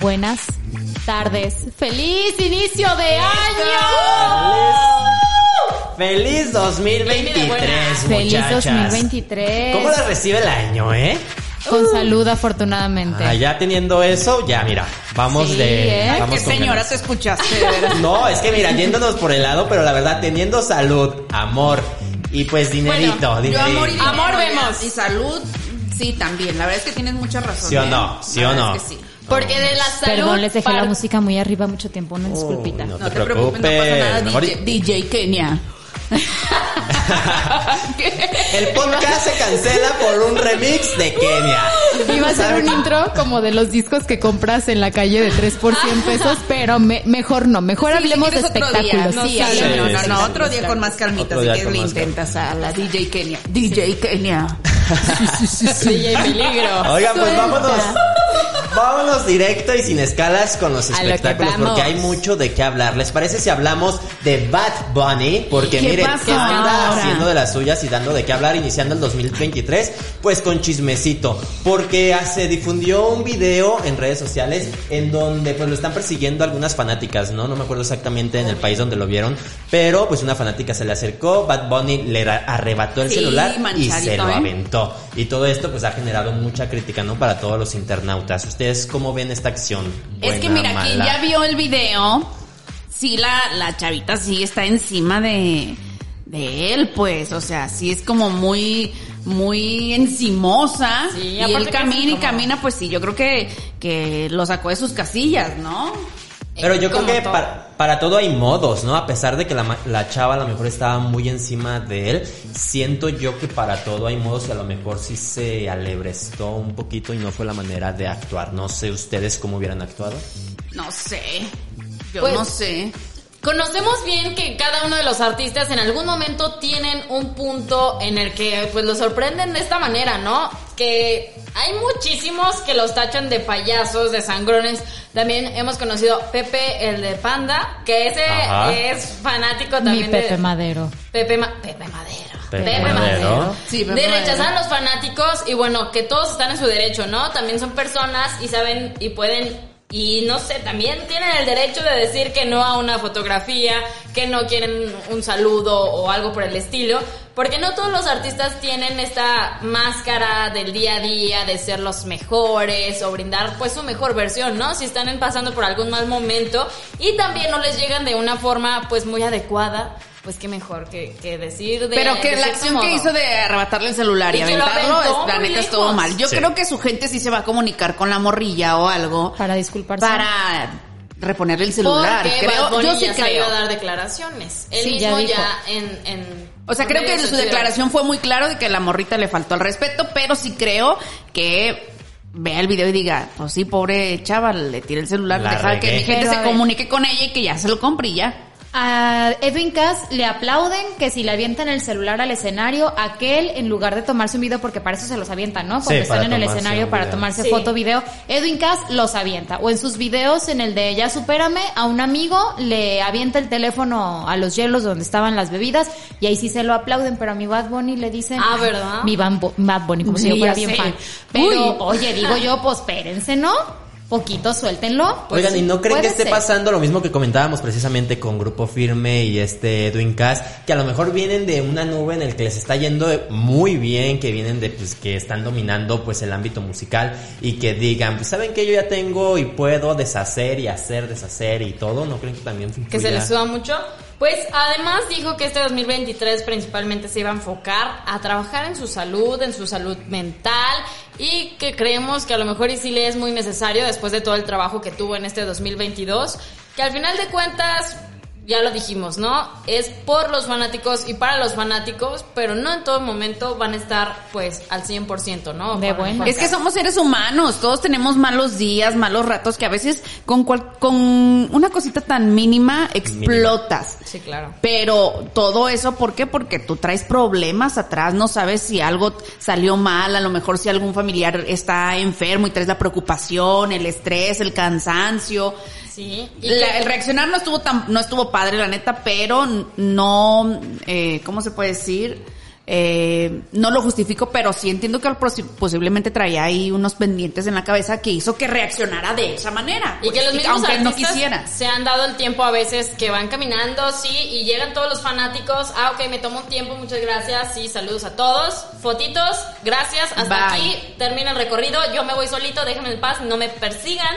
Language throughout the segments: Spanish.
Buenas tardes. ¡Feliz inicio de año! ¡Feliz 2023, Feliz muchachas! 2023. ¿Cómo la recibe el año, eh? Con salud, afortunadamente. Ah, ya teniendo eso, ya mira, vamos Sí, de... ¿eh? vamos ¿Qué señora ganas. te escuchaste? de? No, es que mira, yéndonos por el lado, pero la verdad, teniendo salud, amor y pues dinerito, Yo dinerito. amor y dinero, Amor vemos. Y salud, sí, también. La verdad es que tienes mucha razón. ¿Sí o ¿eh? no? ¿Sí o no? es que sí. Porque de la salud. Perdón, les dejé la música muy arriba mucho tiempo, una disculpita. no. No te te preocupes, no pasa nada. DJ, DJ Kenia. El podcast se cancela por un remix de Kenia. Iba a ser un intro como de los discos que compras en la calle de 3 por 100 pesos, pero me- mejor no, mejor Sí, hablemos de quieres otro día. espectáculos. No, sí, sí, no, no, no, otro día con más calmita, Otro si quieres le intentas a la DJ Kenia. DJ Kenia. DJ Peligro. Oigan, pues vámonos. Vámonos directo y sin escalas con los espectáculos porque hay mucho de qué hablar. ¿Les parece si hablamos de Bad Bunny? Porque ¿Qué miren, pasó anda haciendo de las suyas y dando de qué hablar iniciando el 2023, pues con chismecito, porque se difundió un video en redes sociales en donde pues lo están persiguiendo algunas fanáticas, ¿no? No me acuerdo exactamente en el país donde lo vieron, pero pues una fanática se le acercó, Bad Bunny le arrebató el Sí, celular y se lo ¿eh? aventó. Y todo esto pues ha generado mucha crítica, ¿no? Para todos los internautas. ¿Ustedes cómo ven esta acción? Es que mira, quien mala? ya vio el video, sí la, la chavita sí está encima de, de él, pues, o sea, sí es como muy, muy encimosa. Sí, y él camina y como- camina, pues sí, yo creo que, que lo sacó de sus casillas, ¿no? Pero yo creo que todo. para, para todo hay modos, ¿no? A pesar de que la, la chava a lo mejor estaba muy encima de él, siento yo que para todo hay modos y a lo mejor sí se alebrestó un poquito y no fue la manera de actuar. No sé ustedes cómo hubieran actuado. No sé. Yo Pues- no sé. Conocemos bien que cada uno de los artistas en algún momento tienen un punto en el que pues los sorprenden de esta manera, ¿no? Que hay muchísimos que los tachan de payasos, de sangrones. También hemos conocido Pepe, el de Panda, que ese Ajá. es fanático Mi también Pepe de Madero. Pepe, Ma- Pepe Madero. Pepe Madero. Sí, Pepe de Madero. rechazar a los fanáticos y bueno, que todos están en su derecho, ¿no? También son personas y saben y pueden y no sé, también tienen el derecho de decir que no a una fotografía, que no quieren un saludo o algo por el estilo, porque no todos los artistas tienen esta máscara del día a día de ser los mejores o brindar pues su mejor versión, ¿no? Si están pasando por algún mal momento y también no les llegan de una forma pues muy adecuada, pues qué mejor que, que decir de Pero que de la acción que hizo de arrebatarle el celular y, Y aventarlo, aventó es- la neta estuvo mal. Yo Sí. creo que su gente sí se va a comunicar con la morrilla o algo. Para disculparse. Para reponerle el celular. Porque creo, yo sí creo. a dar declaraciones. Él Sí, ya mismo dijo. ya, en, en... O sea, creo que su declaración fue muy claro de que la morrita le faltó al respeto, pero sí creo que vea el video y diga, pues sí, pobre chaval, le tira el celular, La deja que mi gente Pero, se comunique con ella y que ya se lo compre y ya. A Edwin Cass le aplauden que si le avientan el celular al escenario, aquel en lugar de tomarse un video, porque para eso se los avientan, ¿no? Cuando Sí, están en el escenario para tomarse Sí. foto, video, Edwin Cass los avienta. O en sus videos, en el de Ya supérame, a un amigo le avienta el teléfono a los hielos donde estaban las bebidas y ahí sí se lo aplauden, pero a mi Bad Bunny le dicen... Ah, ¿verdad? Mi Bad Bu- Bad Bunny, como si yo fuera bien sé. fan. Pero, Uy. oye, digo yo, pues espérense, ¿no? Poquito, suéltenlo. Pues, Oigan, ¿y no creen que esté ser. pasando lo mismo que comentábamos precisamente con Grupo Firme y este Edwin Cass? Que a lo mejor vienen de una nube en el que les está yendo muy bien, que vienen de, pues, que están dominando, pues, el ámbito musical y que digan, pues, ¿saben que Yo ya tengo y puedo deshacer y hacer, deshacer y todo. ¿No creen que también que se les suba mucho. Pues además dijo que este 2023 principalmente se iba a enfocar a trabajar en su salud, en su salud mental y que creemos que a lo mejor y sí le es muy necesario después de todo el trabajo que tuvo en este 2022, que al final de cuentas ya lo dijimos, ¿no? Es por los fanáticos y para los fanáticos, pero no en todo momento van a estar pues al 100%, ¿no? De con- Es que somos seres humanos, todos tenemos malos días, malos ratos que a veces con cual- con una cosita tan mínima explotas. Sí, claro. Pero todo eso, ¿por qué? Porque tú traes problemas atrás, no sabes si algo salió mal, a lo mejor si algún familiar está enfermo y traes la preocupación, el estrés, el cansancio. Sí. Y La- el reaccionar no estuvo tan, no estuvo padre, la neta, pero no, eh, ¿cómo se puede decir? Eh, no lo justifico, pero sí entiendo que posi- posiblemente traía ahí unos pendientes en la cabeza que hizo que reaccionara de esa manera. Y que pues, los mismos aunque no quisiera. se han dado el tiempo a veces que van caminando, sí, y llegan todos los fanáticos. Ah, ok, me tomo un tiempo, muchas gracias, sí, saludos a todos. Fotitos, gracias, hasta Bye. aquí termina el recorrido. Yo me voy solito, déjenme en paz, no me persigan.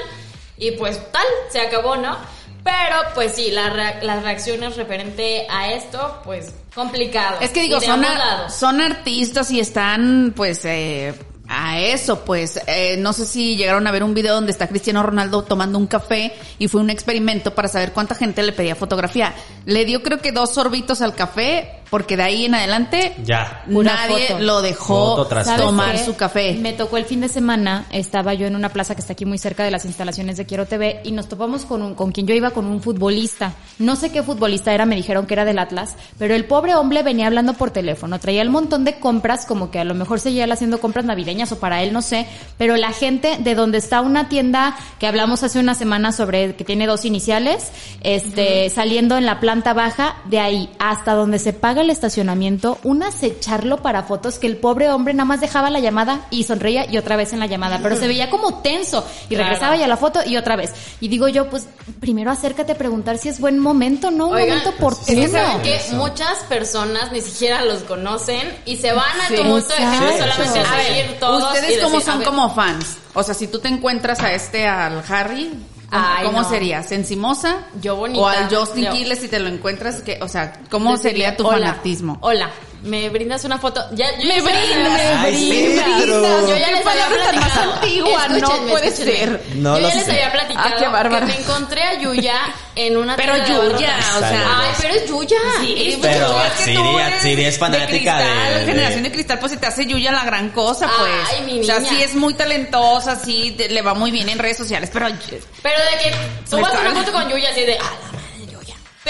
Y pues tal, se acabó, ¿no? Pero pues sí, la rea- las reacciones referente a esto, pues complicado. Es que digo, son, ar- son artistas y están, pues, eh, a eso, pues, eh, no sé si llegaron a ver un video donde está Cristiano Ronaldo tomando un café y fue un experimento para saber cuánta gente le pedía fotografía. Le dio creo que dos sorbitos al café, porque de ahí en adelante Ya. Nadie foto. lo dejó Foto tras ¿Sabes tomar qué? su café. Me tocó el fin de semana, estaba yo en una plaza que está aquí muy cerca de las instalaciones de Quiero TV y nos topamos con un, con quien yo iba con un futbolista. No sé qué futbolista era, me dijeron que era del Atlas, pero el pobre hombre venía hablando por teléfono, traía el montón de compras, como que a lo mejor seguía él haciendo compras navideñas o para él, no sé, pero la gente de donde está una tienda que hablamos hace una semana sobre que tiene dos iniciales, este, saliendo en la planta baja, de ahí hasta donde se paga el estacionamiento, un acecharlo para fotos que el pobre hombre nada más dejaba la llamada y sonreía y otra vez en la llamada, pero se veía como tenso y Claro. regresaba ya a la foto y otra vez. Y digo yo, pues primero acércate a preguntar si es buen momento, ¿no? Un Oigan, momento es oportuno. que saben que muchas personas ni siquiera los conocen y se van al Sí. tumulto de gente solamente a todos. y Ustedes decir, a son como fans. O sea, si tú te encuentras a este, al Harry, ¿cómo, Ay, cómo no. serías? ¿Encimosa? Yo bonita. O al Justin Yo- Quiles si te lo encuentras, que, o sea, ¿cómo sería tu hola, fanatismo? Hola, ¿me brindas una foto? Ya, yo Me ya brindas, Ay, sí, pero- Yo ya les había antigua, no Escúchenme, puede escúchenme. ser. No yo ya les sé. había platicado Ah, que me encontré a Yuya en una Pero Yuya, o sea. Ay, pero es Yuya. Sí, Es pues, Pero es eres Atsiri es fanática cristal, de- de- generación de cristal, pues se te hace Yuya la gran cosa, pues. Ay, mi O sea, sí es muy talentosa, sí te- le va muy bien en redes sociales, pero Pero de que tú vas a una foto con Yuya así de, ah,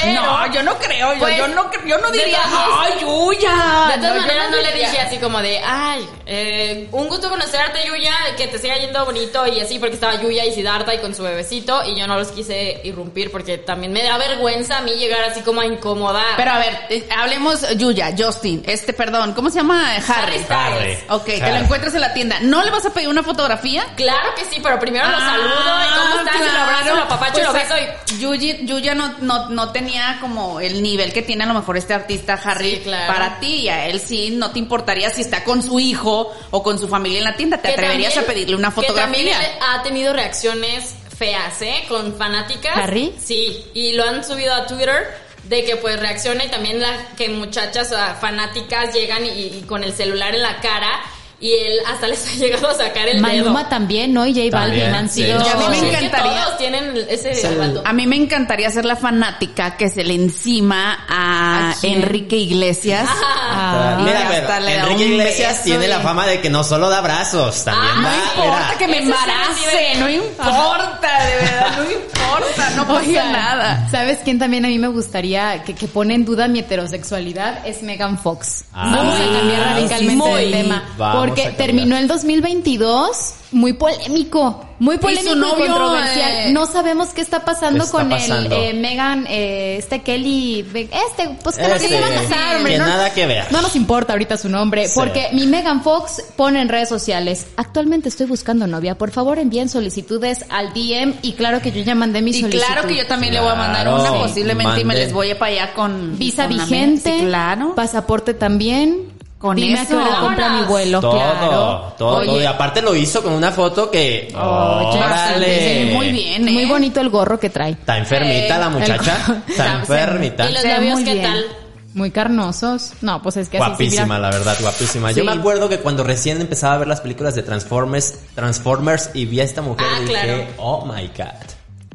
Pero, no, yo no creo, yo, Pues, yo no, yo no diría, ay, Yuya. De todas No, maneras no, le dije así como de, ay, eh, un gusto conocerte Yuya, que te siga yendo bonito y así porque estaba Yuya y Siddhartha y con su bebecito y yo no los quise irrumpir porque también me da vergüenza a mí llegar así como a incomodar. Pero a ver, eh, hablemos Yuya, Justin, este, perdón, ¿cómo se llama? Harry. Harry Styles. Ok, te lo Harry. encuentras en la tienda. ¿No le vas a pedir una fotografía? Claro que sí, pero primero lo Ah, saludo y cómo estás, y lo abrazo, lo apapacho y lo Pues, beso y... Yuya no, no, no tenía como el nivel que tiene a lo mejor este artista Harry Sí, claro. para ti y a él sí no te importaría si está con su hijo o con su familia en la tienda, te que atreverías también- a pedirle una Que también fotografía. ha tenido reacciones feas, ¿eh? Con fanáticas. ¿Harry? Sí, y lo han subido a Twitter de que pues reacciona y también la, que muchachas o sea, fanáticas llegan y, y con el celular en la cara y él hasta les ha llegado a sacar el Maluma dedo. también, ¿no? Y J Balvin También, han sí. sido... Y a mí me Sí, es que encantaría- todos tienen ese Sí. A mí me encantaría ser la fanática que se le encima a. Enrique Iglesias. Ah. Y Mira, pero le Enrique Iglesias beso tiene la fama de que no solo da abrazos, también Ah, da. no importa mira, que me embarace, no importa, de verdad, no importa, no pasa nada. ¿Sabes quién también a mí me gustaría que, que pone en duda mi heterosexualidad? Es Megan Fox. Ah, Vamos a cambiar radicalmente de tema. Vamos porque terminó el 2022 muy polémico. Muy polémico y, novio, controversial. eh, No sabemos qué está pasando ¿Qué está con pasando? el eh, Megan, eh, este Kelly, este, pues que no se Este, iban a casar, hombre. que no, nada que ver. No nos importa ahorita su nombre, Sí. porque mi Megan Fox pone en redes sociales, actualmente estoy buscando novia, por favor envíen solicitudes al DM y claro que yo ya mandé mi Y solicitud. claro que yo también le voy a mandar una, Sí. posiblemente, y me les voy a para allá con Visa con vigente. Sí, claro. pasaporte también. Con Dime eso. compra mi vuelo, todo, claro. todo, Oye, todo. Y aparte lo hizo con una foto que. ¡Órale! muy bien, ¿eh? Muy bonito el gorro que trae. Está enfermita Eh, la muchacha. el- Está enfermita. ¿Y los labios muy qué bien. tal? Muy carnosos. No, pues es que Guapísima, la verdad, guapísima. Yo me acuerdo que cuando recién empezaba a ver las películas de Transformers, Transformers y vi a esta mujer Ah, dije, claro. oh my god.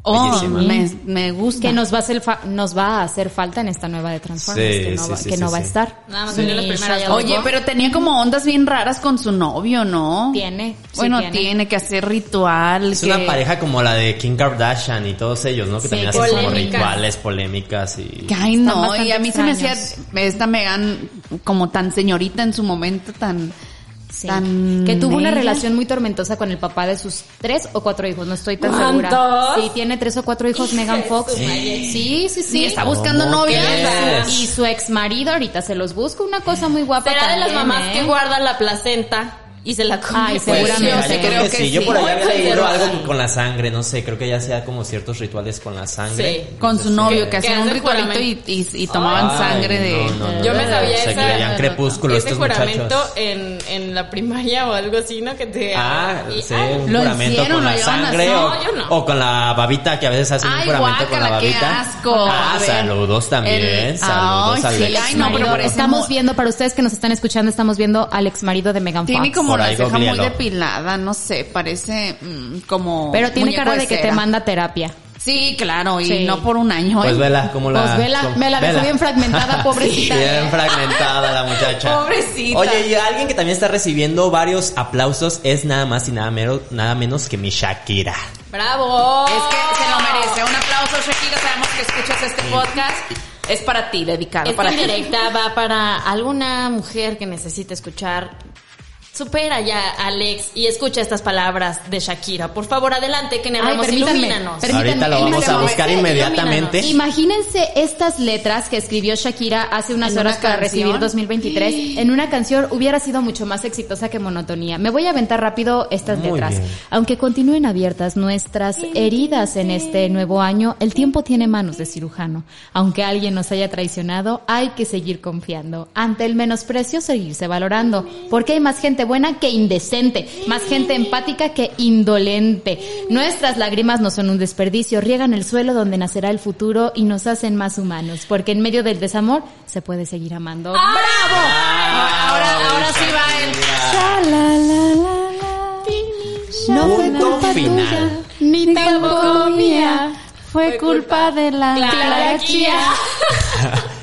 Oh, me, me gusta. Que nos va a hacer fa- nos va a hacer falta en esta nueva de Transformers Sí, que no, sí, va, sí, que sí, no va a estar. Nada más las primeras. Oye, pero tenía como ondas bien raras con su novio, ¿no? Tiene, sí Bueno, tiene. tiene. que hacer ritual. Es que... una pareja como la de Kim Kardashian y todos ellos, ¿no? Que Sí, también hacen como rituales, polémicas y... Que, ay, Están no, y a mí se me hacía esta Megan como tan señorita en su momento, tan... Sí. Tan que tuvo una relación muy tormentosa con el papá de sus tres o cuatro hijos, no estoy tan ¿Cuántos? segura. Sí, tiene tres o cuatro hijos Megan Fox. Sí, sí, sí. Y está buscando ¿Cómo novia. Y su ex marido ahorita se los busca una cosa muy guapa. Será de las también, mamás ¿eh? que guardan la placenta y se la comen. Ay, Pues, seguramente. mira, yo creo Creo que, que sí. Yo sí. por ahí había leído algo con la sangre, no sé, creo que ya hacía como ciertos rituales con la sangre. Sí. Con su novio, que Que hacían un ritualito y, y, y tomaban Ay, sangre de... no, no, no. Yo me sabía Se esa, creían crepúsculo ese estos juramento muchachos. en, en la primaria o algo así, ¿no? Que te... Ah, y- sí, ay, un ¿Lo juramento hicieron? con ¿Lo la sangre o, No, yo no. o con la babita, que a veces hacen un juramento con la guácala, qué babita. asco. Ah, saludos también, El- saludos Ay, al sí, ex ay, no, pero Estamos mo- viendo, para ustedes que nos están escuchando, estamos viendo al ex marido de Megan Tiene Fox. como Ceja muy depilada, no sé, parece mm, como... Pero tiene cara de que te manda terapia. Sí, claro, y Sí. no por un año. Pues ¿eh? vela, como la... Pues vela, me la dejó bien fragmentada, pobrecita. Bien fragmentada la muchacha. Pobrecita. Oye, y alguien que también está recibiendo varios aplausos es nada más y nada, mero- nada menos que mi Shakira. ¡Bravo! Es que se lo merece. Un aplauso, Shakira. Sabemos que escuchas este podcast. Es para ti, dedicado Esta para ti. indirecta va para alguna mujer que necesite escuchar. Supera ya, Alex, y escucha estas palabras de Shakira. Por favor, adelante, que permítanme, Ilumínanos. permítanme. Ahorita lo vamos a buscar inmediatamente. Imagínense estas letras que escribió Shakira hace unas ¿En horas una para canción? recibir 2023. En una canción hubiera sido mucho más exitosa que Monotonía. Me voy a aventar rápido estas Muy letras. bien. Aunque continúen abiertas nuestras heridas en este nuevo año, el tiempo tiene manos de cirujano. Aunque alguien nos haya traicionado, hay que seguir confiando. Ante el menosprecio, seguirse valorando. Porque hay más gente buena que indecente, más gente empática que indolente. Nuestras lágrimas no son un desperdicio, riegan el suelo donde nacerá el futuro y nos hacen más humanos. Porque en medio del desamor se puede seguir amando. ¡Bravo! Ahora, ahora sí va el... No fue culpa tuya, ni tampoco mía. Fue culpa de la Claraquía.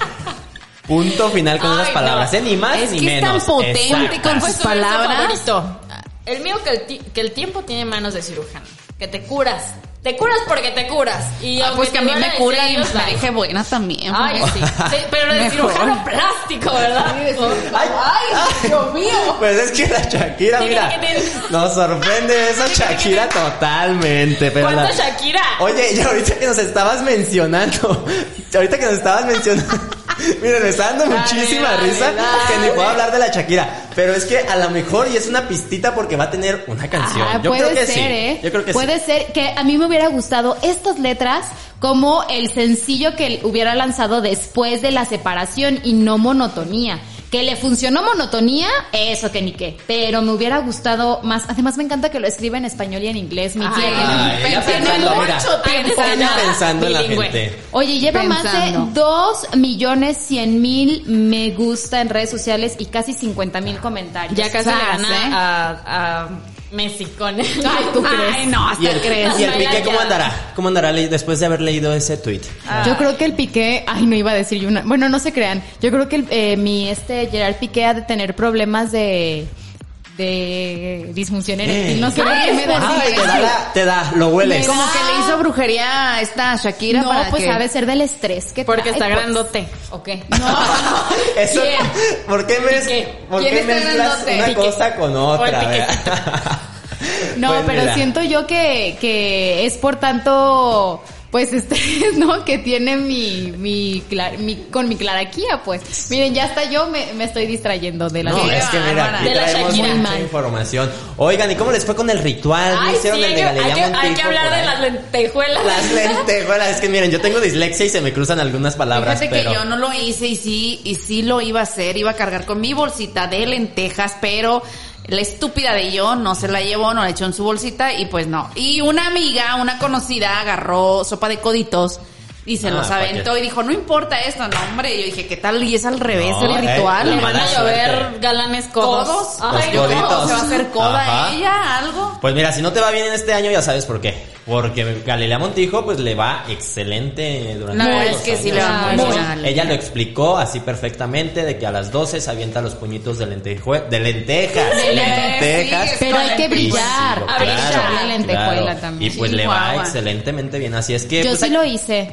Punto final con esas Ay, palabras, no. ¿eh? Ni más Es ni que es tan menos. potente con sus palabras. favorito. El mío que el, ti- que el tiempo tiene manos de cirujano. Que te curas. Te curas porque te curas. Y Ah, pues que a mí me cura y me deje buena también. Ay, sí. Sí, pero de Mejor. cirujano plástico, ¿verdad? Ay, ¡Ay, Dios mío! Pues es que la Shakira, mira, nos sorprende esa Shakira totalmente. Pero la- ¿Cuánto Shakira? Oye, y ahorita que nos estabas mencionando, ahorita que nos estabas mencionando, miren, me está dando Dale, muchísima dale, risa dale. que ni puedo hablar de la Shakira. Pero es que a lo mejor y es una pistita porque va a tener una canción. Yo puede creo que ser, sí. ¿eh? Yo creo que puede sí. ser que a mí me hubiera gustado estas letras como el sencillo que hubiera lanzado después de la separación y no monotonía. Que le funcionó monotonía, eso que ni qué. Pero me hubiera gustado más. Además me encanta que lo escribe en español y en inglés. Mi tía. Ay, ella Tiene pensando, mira, mucho tiempo. ella pensando en la gente. Oye, lleva más de Pensando. 2 millones 100 mil me gusta en redes sociales y casi 50 mil comentarios. Ya casi le Sas, gana ¿eh? a, a Messi con Ay, ¿tú crees? Ay, no, hasta ¿Y el, crees. y el No, Piqué cómo andará? ¿Cómo andará después de haber leído ese tweet? Yo creo que el Piqué, ay, no iba a decir yo una, bueno, no se crean. Yo creo que el, eh, mi este Gerard Piqué ha de tener problemas de de disfunción eréctil, no sé por qué me da Ay, te da, la- te da, lo hueles. Como que le hizo brujería a esta Shakira No, para pues que... ha de ser del estrés que Porque trae, está pues. grandote. ¿O qué? Eso, ¿Quién? ¿Por qué, mez- Piqué. ¿por ¿Quién qué está mezclas grandote? una Piqué. cosa con O el otra? No, Pues pero mira. siento yo que, que es por tanto, pues estrés, ¿no? Que tiene mi, mi, mi con mi claraquía, pues. Miren, ya hasta yo me, me estoy distrayendo de la No, es que mira, aquí De la traemos mucha mal. información. Oigan, ¿y cómo les fue con el ritual? ¿No Ay, sí, hicieron el hay de que, hay, Galilea que, hay que Montijo hablar de las lentejuelas. Las lentejuelas. Es que miren, yo tengo dislexia y se me cruzan algunas palabras, Fíjate pero... que yo no lo hice y sí, y sí lo iba a hacer, iba a cargar con mi bolsita de lentejas, pero la estúpida de yo no se la llevó, no la echó en su bolsita y pues no. Y una amiga, una conocida, agarró sopa de coditos y se Ah, los ¿para aventó y dijo, no importa esto, no hombre. Y yo dije, ¿qué tal? Y es al revés No, el eh, ritual. Le van a llover suerte. galanes codos. ¿Codos? Ay, no. ¿Se va a hacer coda Ajá. ella? ¿Algo? Pues mira, si no te va bien en este año, ya sabes por qué. Porque Galilea Montijo, pues le va excelente durante La los es que sí años. le va muy bien. Ella lo explicó así perfectamente de que a las 12 se avienta los puñitos de, lentejue- de lentejas. De lentejas. sí, Pero hay que brillar, sí, lentejuela claro. también. Y pues Sí, le va excelentemente bien. Así es que. Yo pues, sí hay- lo hice.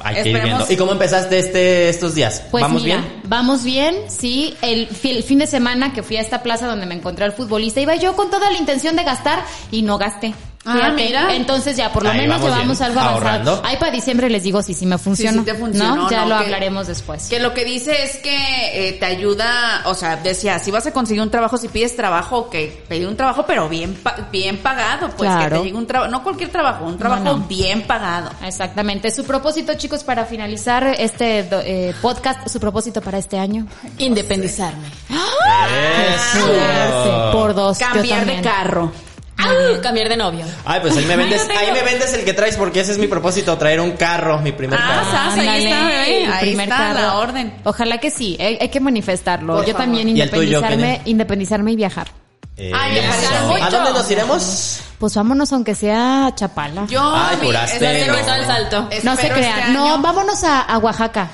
hay que ir Esperemos- viendo. ¿Y cómo empezaste este, estos días? Pues ¿Vamos mira, bien? Vamos bien, sí. El, el fin de semana que fui a esta plaza donde me encontré al futbolista, iba yo con toda la intención de gastar y no gasté. Ah, mira. Entonces ya por lo Ahí menos vamos llevamos bien, algo avanzado. ahorrando. Ahí para diciembre les digo si sí me funcionó. Sí, sí te funcionó, ¿no? Ya ¿no? lo Que- hablaremos después. Que lo que dice es que eh, te ayuda, o sea, decía, si vas a conseguir un trabajo, si pides trabajo, ok, pedir un trabajo, pero bien pa- bien pagado, pues que Claro. te llegue un trabajo, no cualquier trabajo, un trabajo No, no. bien pagado. Exactamente. Su propósito, chicos, para finalizar este do- eh, podcast, su propósito para este año. Independizarme. Eso. Cuidarse Por dos. yo Cambiar de también. carro. Ah, cambiar de novio. Ay, pues ahí me vendes, ahí me vendes el que traes porque ese es mi propósito, traer un carro, mi primer Ah, carro. sas, ahí está, ahí primer está la orden. Ojalá que sí, hay, hay que manifestarlo. Por yo favor. también ¿Y independizarme, Kenny? independizarme y viajar. Ay, Eso. mucho. ¿A dónde nos iremos? Pues vámonos aunque sea a Chapala. Yo, Ay, mi- juraste, no. empezó el salto. no se crean. este no, vámonos a, a Oaxaca.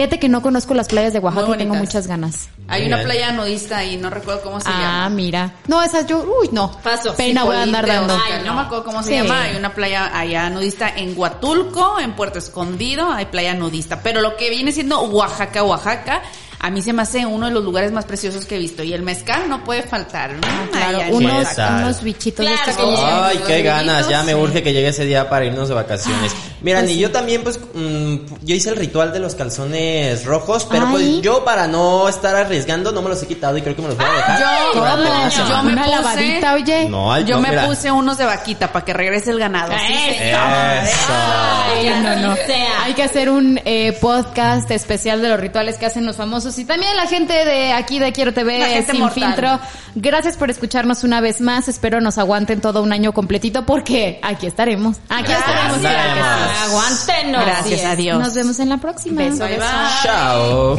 Fíjate que no conozco las playas de Oaxaca y tengo muchas ganas. Hay una playa nudista y no recuerdo cómo se Ah, llama. mira. No, esas yo, uy, no. Paso. Pena voy a andar dando. Ay, no. no. me acuerdo cómo se Sí. llama. Hay una playa allá nudista en Huatulco, en Puerto Escondido, hay playa nudista. Pero lo que viene siendo Oaxaca, Oaxaca, a mí se me hace uno de los lugares más preciosos que he visto. Y el mezcal no puede faltar. Mm, Claro, allá en unos, unos bichitos de Claro estos que. Ay, qué ganas, vinitos, ya me sí. urge que llegue ese día para irnos de vacaciones. Miran, pues y sí. yo también, pues, mm, yo hice el ritual de los calzones rojos, pero Ay. pues yo para no estar arriesgando no me los he quitado y creo que me los voy a dejar. Yo, yo me Una puse, lavadita, oye. No, yo no, me mira. puse unos de vaquita para que regrese el ganado. Sí. Eso. Ay, no, no. sea. Hay que hacer un eh, podcast especial de los rituales que hacen los famosos y también la gente de aquí de Quiero TV La gente sin mortal. filtro. Gracias por escucharnos una vez más. Espero nos aguanten todo un año completito porque aquí estaremos. Aquí estaremos. claro Gracias. Aguántenos. Gracias, adiós. Nos vemos en la próxima. Beso, beso. Bye. Chao.